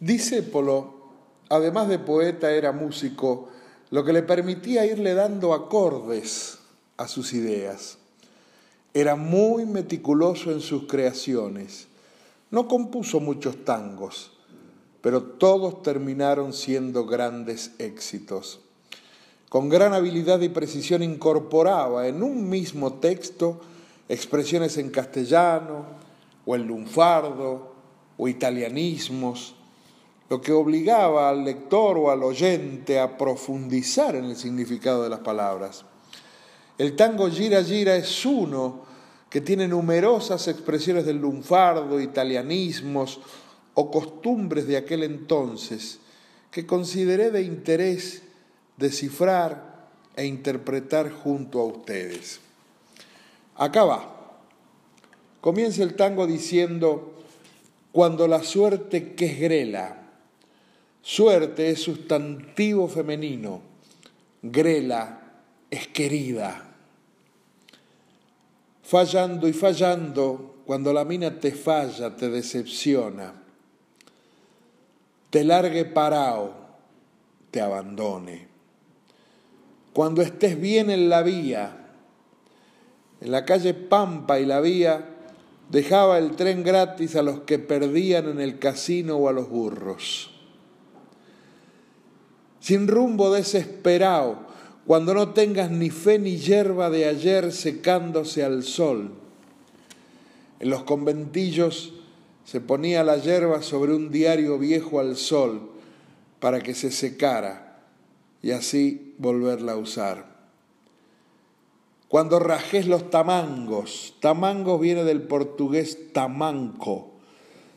Discépolo, además de poeta, era músico, lo que le permitía irle dando acordes a sus ideas. Era muy meticuloso en sus creaciones. No compuso muchos tangos, pero todos terminaron siendo grandes éxitos. Con gran habilidad y precisión incorporaba en un mismo texto expresiones en castellano o en lunfardo o italianismos, lo que obligaba al lector o al oyente a profundizar en el significado de las palabras. El tango gira gira es uno que tiene numerosas expresiones del lunfardo, italianismos o costumbres de aquel entonces que consideré de interés descifrar e interpretar junto a ustedes. Acá va. Comienza el tango diciendo, cuando la suerte que es grela, suerte es sustantivo femenino, grela es querida. Fallando y fallando, cuando la mina te falla, te decepciona, te largue parao, te abandone. Cuando estés bien en la vía, en la calle Pampa y la vía, dejaba el tren gratis a los que perdían en el casino o a los burros. Sin rumbo desesperado, cuando no tengas ni fe ni hierba de ayer secándose al sol. En los conventillos se ponía la hierba sobre un diario viejo al sol para que se secara y así volverla a usar. Cuando rajes los tamangos, tamangos viene del portugués tamanco,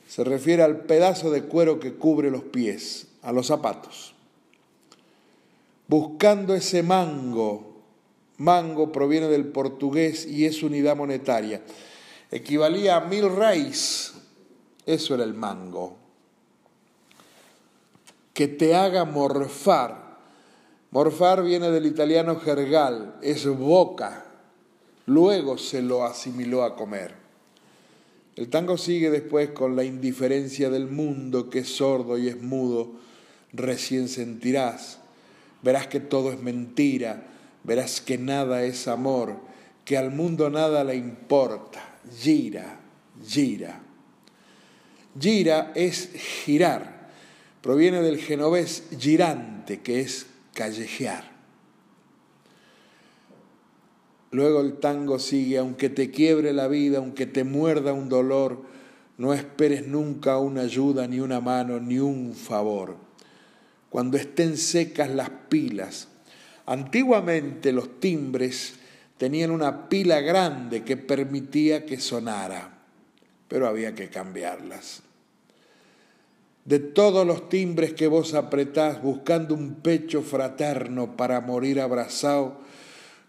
se refiere al pedazo de cuero que cubre los pies, a los zapatos. Buscando ese mango, mango proviene del portugués y es unidad monetaria, equivalía a mil raíz, eso era el mango. Que te haga morfar. Morfar viene del italiano jergal, es boca, luego se lo asimiló a comer. El tango sigue después con la indiferencia del mundo que es sordo y es mudo, recién sentirás, verás que todo es mentira, verás que nada es amor, que al mundo nada le importa, gira, gira. Gira es girar, proviene del genovés girante, que es callejear. Luego el tango sigue, aunque te quiebre la vida, aunque te muerda un dolor, no esperes nunca una ayuda, ni una mano, ni un favor. Cuando estén secas las pilas, antiguamente los timbres tenían una pila grande que permitía que sonara, pero había que cambiarlas de todos los timbres que vos apretás buscando un pecho fraterno para morir abrazado,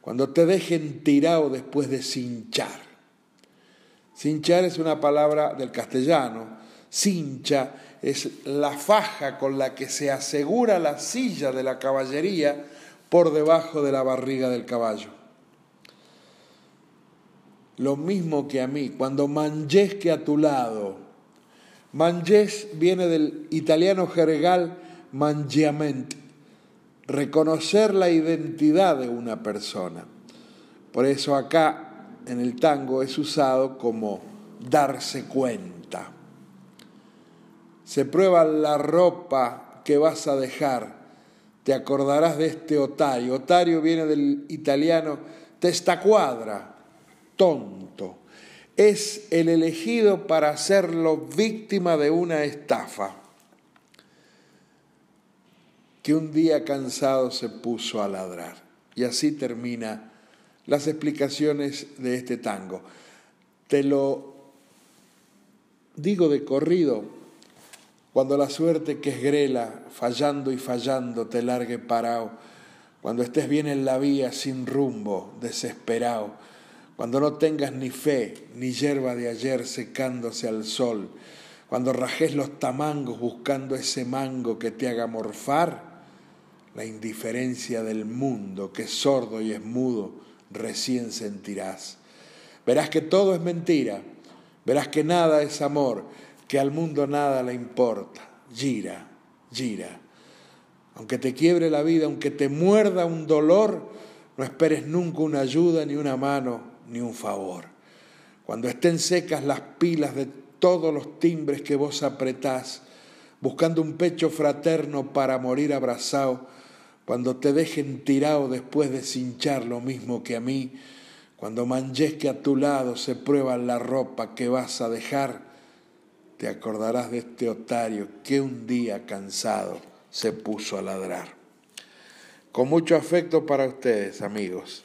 cuando te dejen tirado después de cinchar. Cinchar es una palabra del castellano, cincha es la faja con la que se asegura la silla de la caballería por debajo de la barriga del caballo. Lo mismo que a mí, cuando manjesque a tu lado, Mangés viene del italiano jergal mangiament, reconocer la identidad de una persona. Por eso acá en el tango es usado como darse cuenta. Se prueba la ropa que vas a dejar. Te acordarás de este otario. Otario viene del italiano testa cuadra, tonto es el elegido para hacerlo víctima de una estafa, que un día cansado se puso a ladrar. Y así termina las explicaciones de este tango. Te lo digo de corrido, cuando la suerte que es grela, fallando y fallando, te largue parado, cuando estés bien en la vía sin rumbo, desesperado, cuando no tengas ni fe, ni hierba de ayer secándose al sol, cuando rajes los tamangos buscando ese mango que te haga morfar, la indiferencia del mundo que es sordo y es mudo, recién sentirás. Verás que todo es mentira, verás que nada es amor, que al mundo nada le importa, gira, gira. Aunque te quiebre la vida, aunque te muerda un dolor, no esperes nunca una ayuda, ni una mano, ni un favor. Cuando estén secas las pilas de todos los timbres que vos apretás, buscando un pecho fraterno para morir abrazado, cuando te dejen tirado después de cinchar lo mismo que a mí, cuando manches que a tu lado se prueba la ropa que vas a dejar, te acordarás de este otario que un día cansado se puso a ladrar. Con mucho afecto para ustedes, amigos.